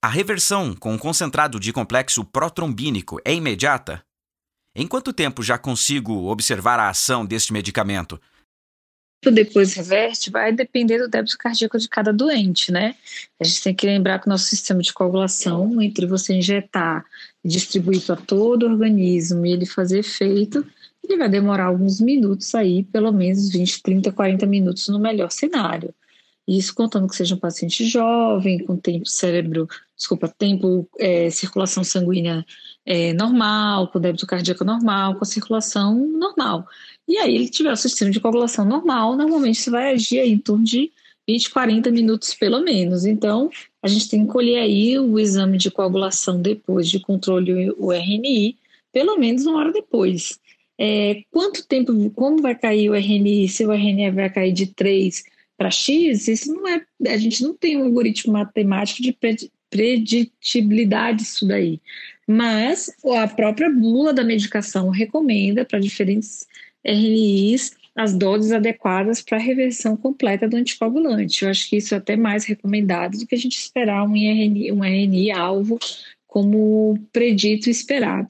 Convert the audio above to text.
A reversão com concentrado de complexo protrombínico é imediata? Em quanto tempo já consigo observar a ação deste medicamento? depois reverte vai depender do débito cardíaco de cada doente, né? A gente tem que lembrar que o nosso sistema de coagulação, entre você injetar e distribuir para todo o organismo e ele fazer efeito, ele vai demorar alguns minutos aí, pelo menos 20, 30, 40 minutos no melhor cenário. Isso contando que seja um paciente jovem, com tempo cérebro, desculpa, tempo, é, circulação sanguínea é, normal, com débito cardíaco normal, com circulação normal. E aí ele tiver o sistema de coagulação normal, normalmente você vai agir aí em torno de 20, 40 minutos pelo menos. Então, a gente tem que colher aí o exame de coagulação depois de controle o RNI, pelo menos uma hora depois. É, quanto tempo, como vai cair o RNI, se o RNI vai cair de 3 para X, isso não é, a gente não tem um algoritmo matemático de preditibilidade disso daí. Mas a própria bula da medicação recomenda para diferentes RNIs as doses adequadas para a reversão completa do anticoagulante. Eu acho que isso é até mais recomendado do que a gente esperar um RNI, um RNI alvo como predito e esperado.